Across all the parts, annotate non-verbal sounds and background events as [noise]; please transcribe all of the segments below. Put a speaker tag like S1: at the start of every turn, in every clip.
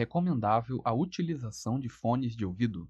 S1: recomendável a utilização de fones de ouvido?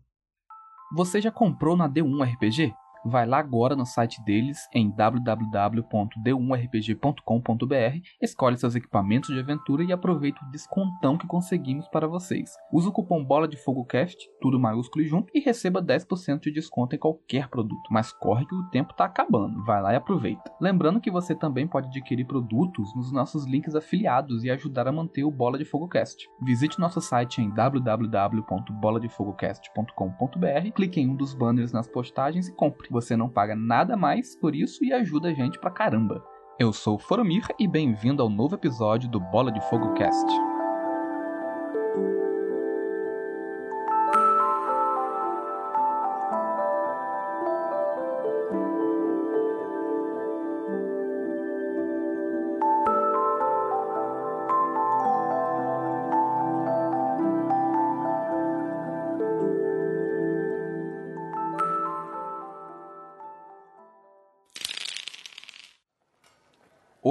S1: Você já comprou na D1 RPG? Vai lá agora no site deles em www.d1rpg.com.br, escolhe seus equipamentos de aventura e aproveita o descontão que conseguimos para vocês. Use o cupom Bola de Fogo Cast, tudo maiúsculo e junto, e receba 10% de desconto em qualquer produto. Mas corre que o tempo está acabando, vai lá e aproveita. Lembrando que você também pode adquirir produtos nos nossos links afiliados e ajudar a manter o Bola de Fogo Cast. Visite nosso site em www.boladefogocast.com.br, clique em um dos banners nas postagens e compre. Você não paga nada mais por isso e ajuda a gente pra caramba. Eu sou Foromir e bem-vindo ao novo episódio do Bola de Fogo Cast.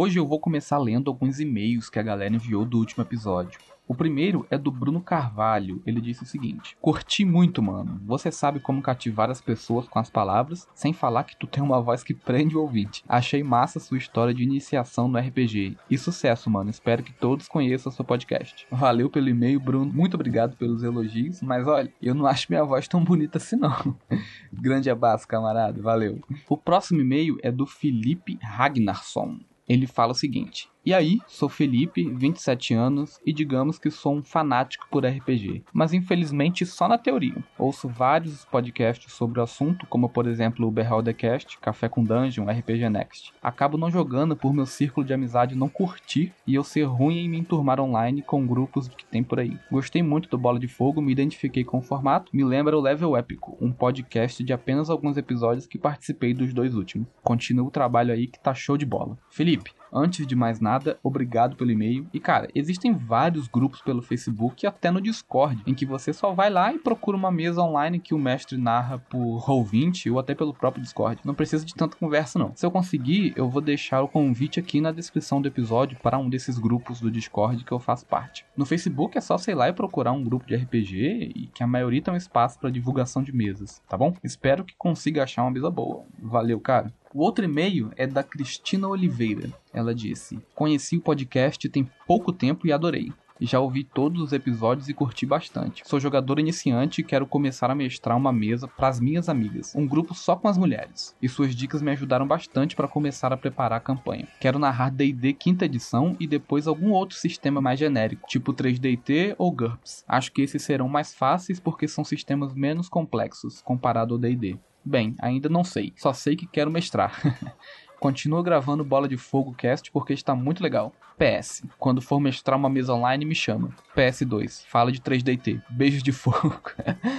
S1: Hoje eu vou começar lendo alguns e-mails que a galera enviou do último episódio. O primeiro é do Bruno Carvalho. Ele disse o seguinte: Curti muito, mano. Você sabe como cativar as pessoas com as palavras, sem falar que tu tem uma voz que prende o ouvinte. Achei massa sua história de iniciação no RPG. E sucesso, mano. Espero que todos conheçam seu podcast. Valeu pelo e-mail, Bruno. Muito obrigado pelos elogios. Mas olha, eu não acho minha voz tão bonita assim, não. [laughs] Grande abraço, camarada. Valeu. O próximo e-mail é do Felipe Ragnarsson ele fala o seguinte: e aí, sou Felipe, 27 anos, e digamos que sou um fanático por RPG, mas infelizmente só na teoria. Ouço vários podcasts sobre o assunto, como por exemplo o Beholdercast, Café com Dungeon, RPG Next. Acabo não jogando por meu círculo de amizade não curtir e eu ser ruim em me enturmar online com grupos que tem por aí. Gostei muito do Bola de Fogo, me identifiquei com o formato, me lembra o Level Épico, um podcast de apenas alguns episódios que participei dos dois últimos. Continua o trabalho aí que tá show de bola. Felipe, Antes de mais nada, obrigado pelo e-mail. E cara, existem vários grupos pelo Facebook e até no Discord, em que você só vai lá e procura uma mesa online que o mestre narra por Roll20 ou até pelo próprio Discord. Não precisa de tanta conversa não. Se eu conseguir, eu vou deixar o convite aqui na descrição do episódio para um desses grupos do Discord que eu faço parte. No Facebook é só sei lá e procurar um grupo de RPG e que a maioria tem um espaço para divulgação de mesas, tá bom? Espero que consiga achar uma mesa boa. Valeu, cara. O outro e-mail é da Cristina Oliveira. Ela disse: Conheci o podcast tem pouco tempo e adorei. Já ouvi todos os episódios e curti bastante. Sou jogador iniciante e quero começar a mestrar uma mesa para as minhas amigas, um grupo só com as mulheres. E suas dicas me ajudaram bastante para começar a preparar a campanha. Quero narrar D&D quinta edição e depois algum outro sistema mais genérico, tipo 3DT ou GURPS. Acho que esses serão mais fáceis porque são sistemas menos complexos comparado ao D&D. Bem, ainda não sei, só sei que quero mestrar. [laughs] Continua gravando Bola de Fogo Cast porque está muito legal. PS, quando for mestrar uma mesa online, me chama. PS2, fala de 3DT. Beijos de fogo.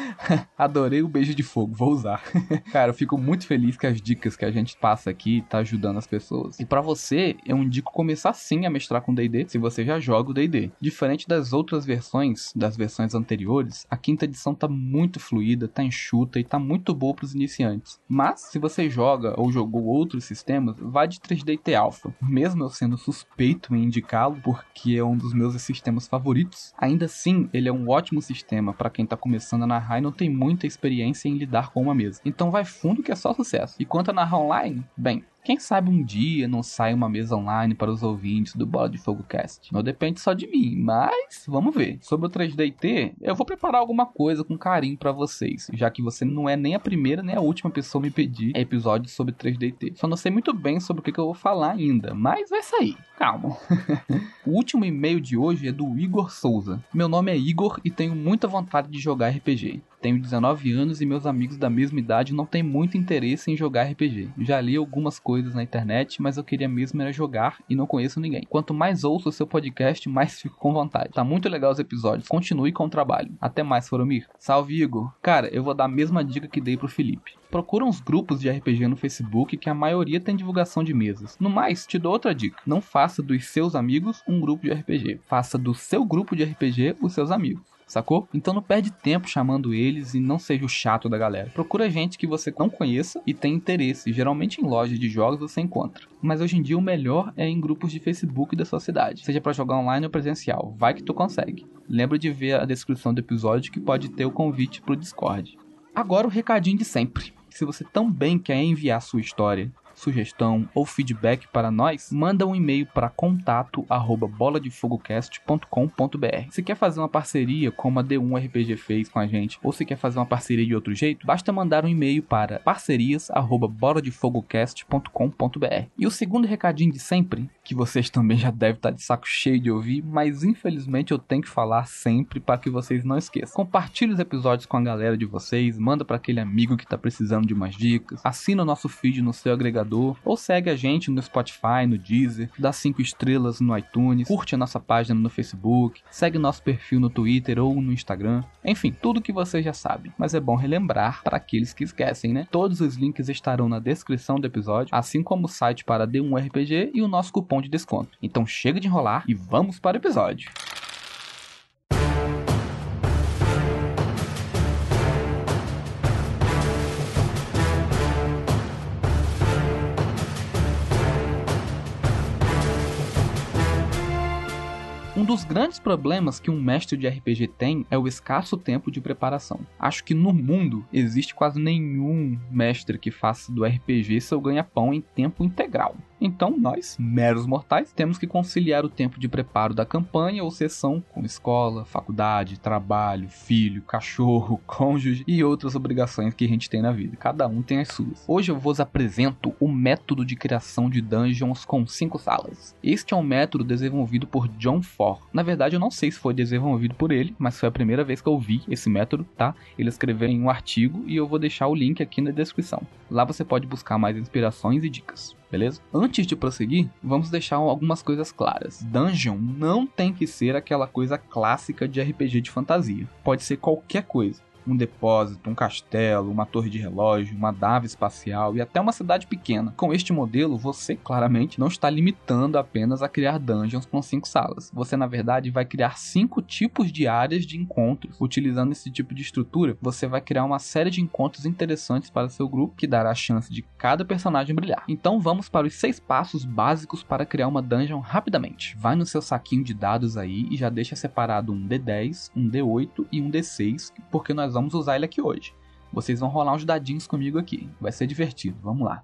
S1: [laughs] Adorei o beijo de fogo, vou usar. [laughs] Cara, eu fico muito feliz que as dicas que a gente passa aqui tá ajudando as pessoas. E para você, eu indico começar sim a mestrar com D&D, se você já joga o D&D. Diferente das outras versões, das versões anteriores, a quinta edição tá muito fluida, tá enxuta e tá muito boa pros iniciantes. Mas, se você joga ou jogou outros sistemas, vá de 3DT Alpha. Mesmo eu sendo suspeito em indicá-lo, porque é um dos meus sistemas favoritos, ainda assim ele é um ótimo sistema para quem tá começando a narrar e não tem muita experiência em lidar com uma mesa. Então vai fundo que é só sucesso. E quanto a narrar online, bem, quem sabe um dia não sai uma mesa online para os ouvintes do Bola de Fogo Cast. Não depende só de mim, mas vamos ver. Sobre o 3DT, eu vou preparar alguma coisa com carinho para vocês, já que você não é nem a primeira nem a última pessoa a me pedir episódios sobre 3DT. Só não sei muito bem sobre o que, que eu vou falar ainda, mas vai sair. Calma. [laughs] o último e-mail de hoje é do Igor Souza. Meu nome é Igor e tenho muita vontade de jogar RPG. Tenho 19 anos e meus amigos da mesma idade não têm muito interesse em jogar RPG. Já li algumas coisas na internet, mas eu queria mesmo era jogar e não conheço ninguém. Quanto mais ouço o seu podcast, mais fico com vontade. Tá muito legal os episódios. Continue com o trabalho. Até mais, Foromir. Salve, Igor. Cara, eu vou dar a mesma dica que dei pro Felipe procura uns grupos de RPG no Facebook que a maioria tem divulgação de mesas. No mais, te dou outra dica: não faça dos seus amigos um grupo de RPG, faça do seu grupo de RPG os seus amigos. Sacou? Então não perde tempo chamando eles e não seja o chato da galera. Procura gente que você não conheça e tem interesse. Geralmente em lojas de jogos você encontra. Mas hoje em dia o melhor é em grupos de Facebook da sua cidade, seja para jogar online ou presencial. Vai que tu consegue. Lembra de ver a descrição do episódio que pode ter o convite pro Discord. Agora o recadinho de sempre. Se você também quer enviar sua história, sugestão ou feedback para nós, manda um e-mail para contato@boladefogocast.com.br. Se quer fazer uma parceria como a D1 RPG fez com a gente, ou se quer fazer uma parceria de outro jeito, basta mandar um e-mail para parcerias@boladefogocast.com.br. E o segundo recadinho de sempre, que vocês também já devem estar de saco cheio de ouvir, mas infelizmente eu tenho que falar sempre para que vocês não esqueçam. Compartilhe os episódios com a galera de vocês, manda para aquele amigo que está precisando de umas dicas, assina o nosso feed no seu agregador ou segue a gente no Spotify, no Deezer, dá 5 estrelas no iTunes, curte a nossa página no Facebook, segue nosso perfil no Twitter ou no Instagram. Enfim, tudo que você já sabe, mas é bom relembrar para aqueles que esquecem, né? Todos os links estarão na descrição do episódio, assim como o site para D1RPG e o nosso cupom de desconto. Então chega de enrolar e vamos para o episódio. Um dos grandes problemas que um mestre de RPG tem é o escasso tempo de preparação. Acho que no mundo existe quase nenhum mestre que faça do RPG seu ganha-pão em tempo integral. Então, nós, meros mortais, temos que conciliar o tempo de preparo da campanha ou sessão com escola, faculdade, trabalho, filho, cachorro, [laughs] cônjuge e outras obrigações que a gente tem na vida. Cada um tem as suas. Hoje eu vos apresento o método de criação de dungeons com cinco salas. Este é um método desenvolvido por John For. Na verdade, eu não sei se foi desenvolvido por ele, mas foi a primeira vez que eu vi esse método, tá? Ele escreveu em um artigo e eu vou deixar o link aqui na descrição. Lá você pode buscar mais inspirações e dicas beleza? Antes de prosseguir, vamos deixar algumas coisas claras. Dungeon não tem que ser aquela coisa clássica de RPG de fantasia. Pode ser qualquer coisa um depósito, um castelo, uma torre de relógio, uma nave espacial e até uma cidade pequena. Com este modelo, você claramente não está limitando apenas a criar dungeons com cinco salas. Você, na verdade, vai criar cinco tipos de áreas de encontros. Utilizando esse tipo de estrutura, você vai criar uma série de encontros interessantes para seu grupo que dará a chance de cada personagem brilhar. Então vamos para os seis passos básicos para criar uma dungeon rapidamente. Vai no seu saquinho de dados aí e já deixa separado um D10, um D8 e um D6, porque nós vamos usar ele aqui hoje. Vocês vão rolar uns dadinhos comigo aqui. Vai ser divertido. Vamos lá.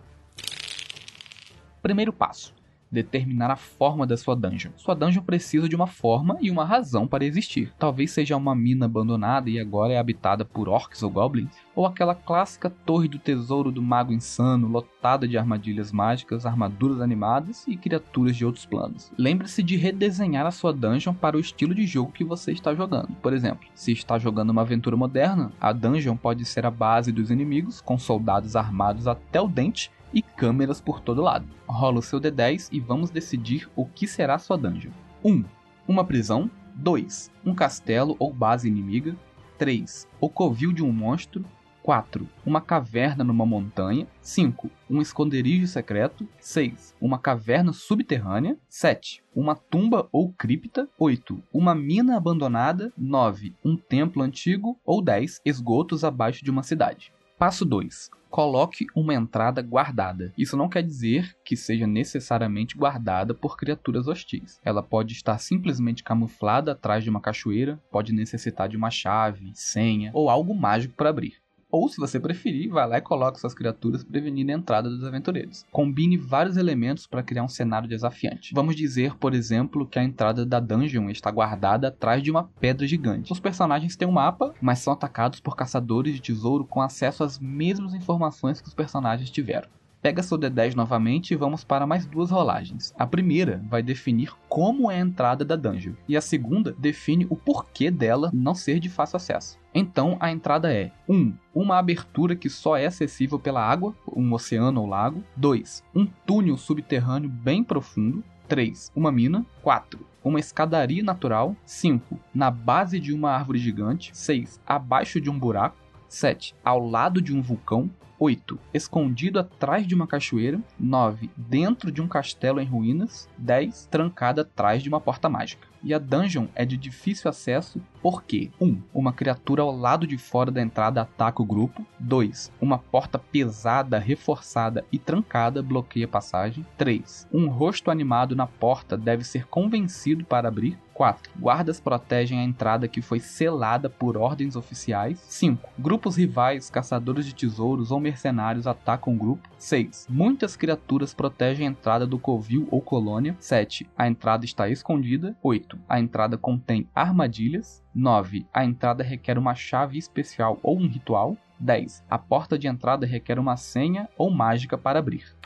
S1: Primeiro passo: determinar a forma da sua dungeon. Sua dungeon precisa de uma forma e uma razão para existir. Talvez seja uma mina abandonada e agora é habitada por orcs ou goblins, ou aquela clássica torre do tesouro do mago insano, lotada de armadilhas mágicas, armaduras animadas e criaturas de outros planos. Lembre-se de redesenhar a sua dungeon para o estilo de jogo que você está jogando. Por exemplo, se está jogando uma aventura moderna, a dungeon pode ser a base dos inimigos, com soldados armados até o dente e câmeras por todo lado. Rola o seu D10 e vamos decidir o que será sua dungeon. 1. Um, uma prisão. 2. Um castelo ou base inimiga. 3. O covil de um monstro. 4. Uma caverna numa montanha. 5. Um esconderijo secreto. 6. Uma caverna subterrânea. 7. Uma tumba ou cripta. 8. Uma mina abandonada. 9. Um templo antigo. Ou 10. Esgotos abaixo de uma cidade. Passo 2 coloque uma entrada guardada. Isso não quer dizer que seja necessariamente guardada por criaturas hostis. Ela pode estar simplesmente camuflada atrás de uma cachoeira, pode necessitar de uma chave, senha ou algo mágico para abrir. Ou, se você preferir, vai lá e coloque suas criaturas prevenindo a entrada dos aventureiros. Combine vários elementos para criar um cenário desafiante. Vamos dizer, por exemplo, que a entrada da dungeon está guardada atrás de uma pedra gigante. Os personagens têm um mapa, mas são atacados por caçadores de tesouro com acesso às mesmas informações que os personagens tiveram. Pega seu D10 novamente e vamos para mais duas rolagens. A primeira vai definir como é a entrada da dungeon, e a segunda define o porquê dela não ser de fácil acesso. Então a entrada é 1. Um, uma abertura que só é acessível pela água, um oceano ou lago. 2. Um túnel subterrâneo bem profundo. 3. Uma mina. 4. Uma escadaria natural. 5. Na base de uma árvore gigante. 6. Abaixo de um buraco. 7. Ao lado de um vulcão. 8. Escondido atrás de uma cachoeira. 9. Dentro de um castelo em ruínas. 10. Trancado atrás de uma porta mágica. E a dungeon é de difícil acesso porque 1. Um, uma criatura ao lado de fora da entrada ataca o grupo. 2. Uma porta pesada, reforçada e trancada bloqueia a passagem. 3. Um rosto animado na porta deve ser convencido para abrir. 4. Guardas protegem a entrada que foi selada por ordens oficiais. 5. Grupos rivais, caçadores de tesouros ou mercenários atacam o grupo. 6. Muitas criaturas protegem a entrada do covil ou colônia. 7. A entrada está escondida. 8. A entrada contém armadilhas. 9. A entrada requer uma chave especial ou um ritual. 10. A porta de entrada requer uma senha ou mágica para abrir.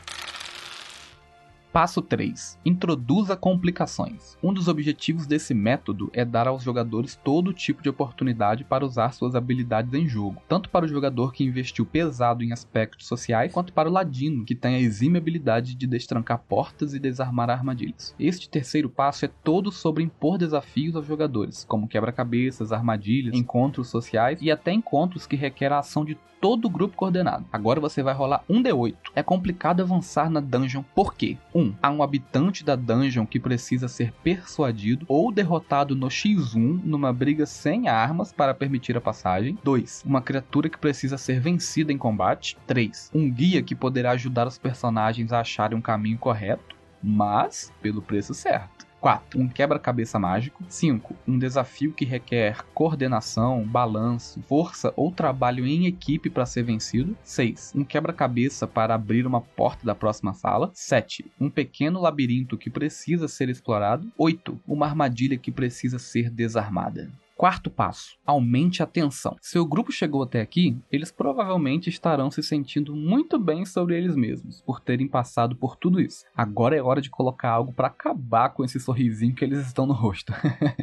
S1: Passo 3. Introduza complicações. Um dos objetivos desse método é dar aos jogadores todo tipo de oportunidade para usar suas habilidades em jogo, tanto para o jogador que investiu pesado em aspectos sociais, quanto para o ladino, que tem a exime habilidade de destrancar portas e desarmar armadilhas. Este terceiro passo é todo sobre impor desafios aos jogadores, como quebra-cabeças, armadilhas, encontros sociais e até encontros que requerem a ação de todo o grupo coordenado. Agora você vai rolar um D8. É complicado avançar na dungeon porque 1. Um, há um habitante da dungeon que precisa ser persuadido ou derrotado no X1 numa briga sem armas para permitir a passagem. 2. Uma criatura que precisa ser vencida em combate. 3. Um guia que poderá ajudar os personagens a acharem um caminho correto, mas pelo preço certo. 4. Um quebra-cabeça mágico. 5. Um desafio que requer coordenação, balanço, força ou trabalho em equipe para ser vencido. 6. Um quebra-cabeça para abrir uma porta da próxima sala. 7. Um pequeno labirinto que precisa ser explorado. 8. Uma armadilha que precisa ser desarmada. Quarto passo: aumente a tensão. Se o grupo chegou até aqui, eles provavelmente estarão se sentindo muito bem sobre eles mesmos por terem passado por tudo isso. Agora é hora de colocar algo para acabar com esse sorrisinho que eles estão no rosto.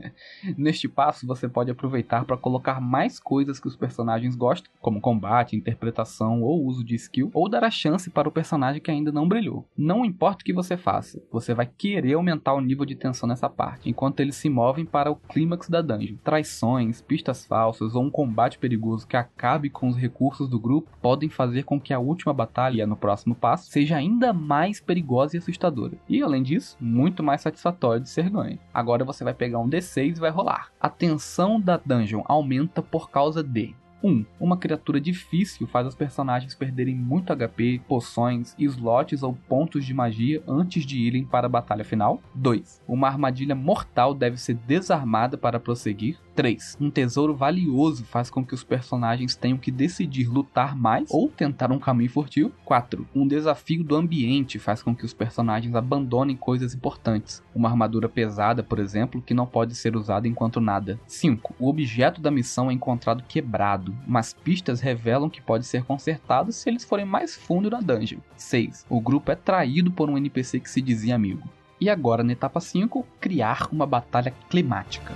S1: [laughs] Neste passo, você pode aproveitar para colocar mais coisas que os personagens gostam, como combate, interpretação ou uso de skill, ou dar a chance para o personagem que ainda não brilhou. Não importa o que você faça, você vai querer aumentar o nível de tensão nessa parte, enquanto eles se movem para o clímax da dungeon. Traz traições, pistas falsas ou um combate perigoso que acabe com os recursos do grupo podem fazer com que a última batalha no próximo passo seja ainda mais perigosa e assustadora. E além disso, muito mais satisfatória de ser ganho. Agora você vai pegar um D6 e vai rolar. A tensão da dungeon aumenta por causa de 1. Um, uma criatura difícil faz os personagens perderem muito HP, poções, slots ou pontos de magia antes de irem para a batalha final. 2. Uma armadilha mortal deve ser desarmada para prosseguir. 3. Um tesouro valioso faz com que os personagens tenham que decidir lutar mais ou tentar um caminho furtivo. 4. Um desafio do ambiente faz com que os personagens abandonem coisas importantes. Uma armadura pesada, por exemplo, que não pode ser usada enquanto nada. 5. O objeto da missão é encontrado quebrado, mas pistas revelam que pode ser consertado se eles forem mais fundo na dungeon. 6. O grupo é traído por um NPC que se dizia amigo. E agora, na etapa 5, criar uma batalha climática.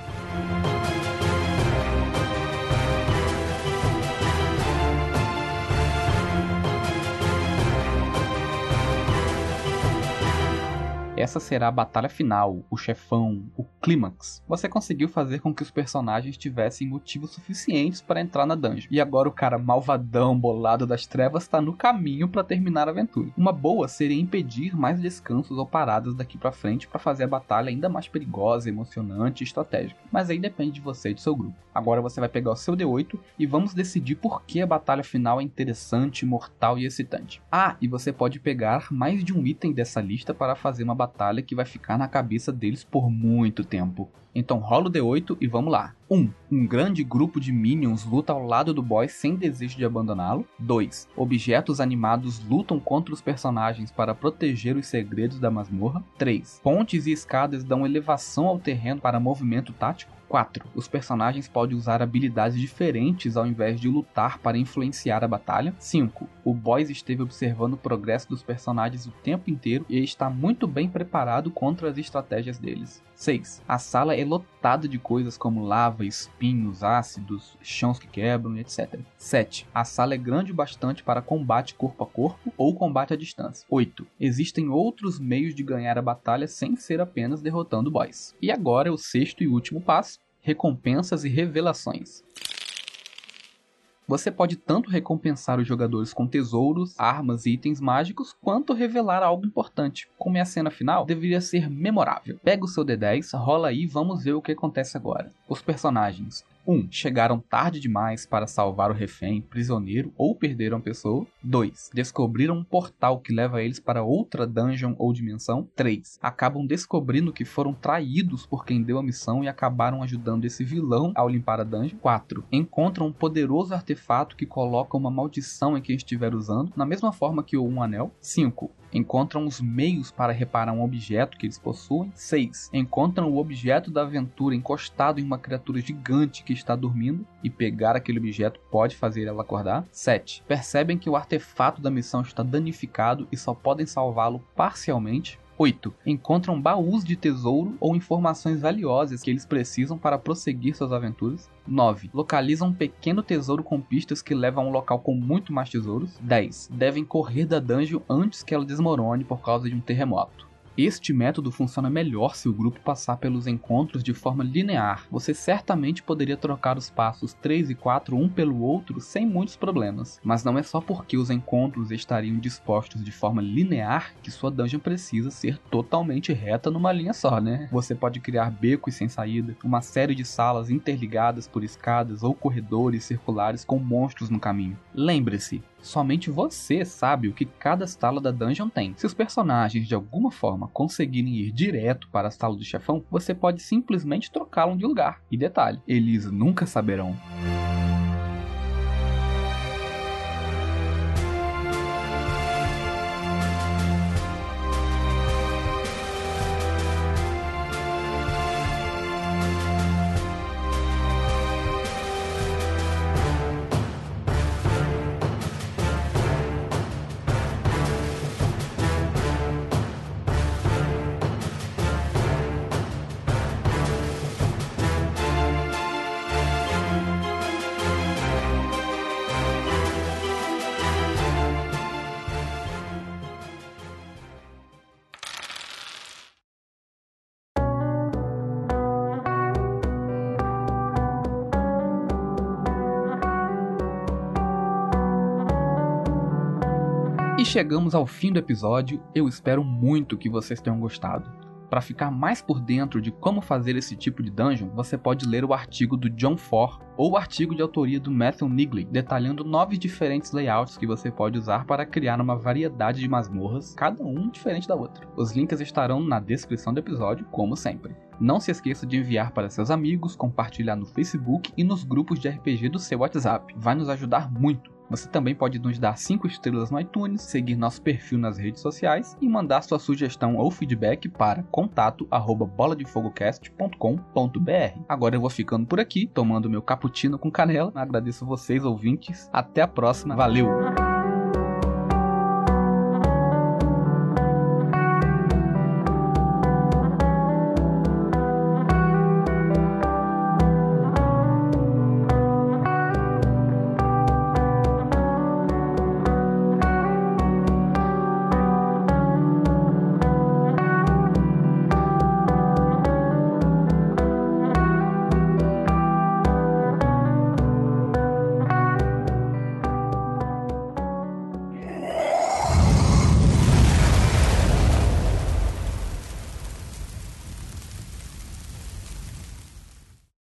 S1: Essa será a batalha final, o chefão, o clímax. Você conseguiu fazer com que os personagens tivessem motivos suficientes para entrar na dungeon. E agora o cara malvadão, bolado das trevas, está no caminho para terminar a aventura. Uma boa seria impedir mais descansos ou paradas daqui para frente para fazer a batalha ainda mais perigosa, emocionante e estratégica. Mas aí depende de você e do seu grupo. Agora você vai pegar o seu D8 e vamos decidir por que a batalha final é interessante, mortal e excitante. Ah, e você pode pegar mais de um item dessa lista para fazer uma batalha batalha que vai ficar na cabeça deles por muito tempo. Então rola o D8 e vamos lá. 1. Um, um grande grupo de minions luta ao lado do boss sem desejo de abandoná-lo. 2. Objetos animados lutam contra os personagens para proteger os segredos da masmorra. 3. Pontes e escadas dão elevação ao terreno para movimento tático. 4. Os personagens podem usar habilidades diferentes ao invés de lutar para influenciar a batalha. 5. O boss esteve observando o progresso dos personagens o tempo inteiro e está muito bem preparado contra as estratégias deles. 6. A sala é lotada de coisas como lava, espinhos, ácidos, chãos que quebram, etc. 7. A sala é grande o bastante para combate corpo a corpo ou combate à distância. 8. Existem outros meios de ganhar a batalha sem ser apenas derrotando o boss. E agora é o sexto e último passo: recompensas e revelações. Você pode tanto recompensar os jogadores com tesouros, armas e itens mágicos, quanto revelar algo importante, como é a cena final, deveria ser memorável. Pega o seu D10, rola aí e vamos ver o que acontece agora. Os personagens 1. Um, chegaram tarde demais para salvar o refém, prisioneiro ou perderam a pessoa. 2. Descobriram um portal que leva eles para outra dungeon ou dimensão. 3. Acabam descobrindo que foram traídos por quem deu a missão e acabaram ajudando esse vilão ao limpar a dungeon. 4. Encontram um poderoso artefato que coloca uma maldição em quem estiver usando, na mesma forma que o Um Anel. 5 encontram os meios para reparar um objeto que eles possuem. 6. Encontram o objeto da aventura encostado em uma criatura gigante que está dormindo e pegar aquele objeto pode fazer ela acordar. 7. Percebem que o artefato da missão está danificado e só podem salvá-lo parcialmente. 8. Encontram baús de tesouro ou informações valiosas que eles precisam para prosseguir suas aventuras. 9. Localizam um pequeno tesouro com pistas que levam a um local com muito mais tesouros. 10. Devem correr da dungeon antes que ela desmorone por causa de um terremoto. Este método funciona melhor se o grupo passar pelos encontros de forma linear. Você certamente poderia trocar os passos 3 e 4 um pelo outro sem muitos problemas. Mas não é só porque os encontros estariam dispostos de forma linear que sua dungeon precisa ser totalmente reta numa linha só, né? Você pode criar becos sem saída, uma série de salas interligadas por escadas ou corredores circulares com monstros no caminho. Lembre-se, Somente você sabe o que cada sala da dungeon tem. Se os personagens de alguma forma conseguirem ir direto para a sala do chefão, você pode simplesmente trocá-los de lugar. E detalhe, eles nunca saberão. Chegamos ao fim do episódio. Eu espero muito que vocês tenham gostado. Para ficar mais por dentro de como fazer esse tipo de dungeon, você pode ler o artigo do John For ou o artigo de autoria do Matthew Nigley, detalhando nove diferentes layouts que você pode usar para criar uma variedade de masmorras, cada um diferente da outra. Os links estarão na descrição do episódio, como sempre. Não se esqueça de enviar para seus amigos, compartilhar no Facebook e nos grupos de RPG do seu WhatsApp. Vai nos ajudar muito. Você também pode nos dar 5 estrelas no iTunes, seguir nosso perfil nas redes sociais e mandar sua sugestão ou feedback para contato@boladefogocast.com.br. Agora eu vou ficando por aqui, tomando meu cappuccino com canela. Agradeço vocês ouvintes. Até a próxima. Valeu.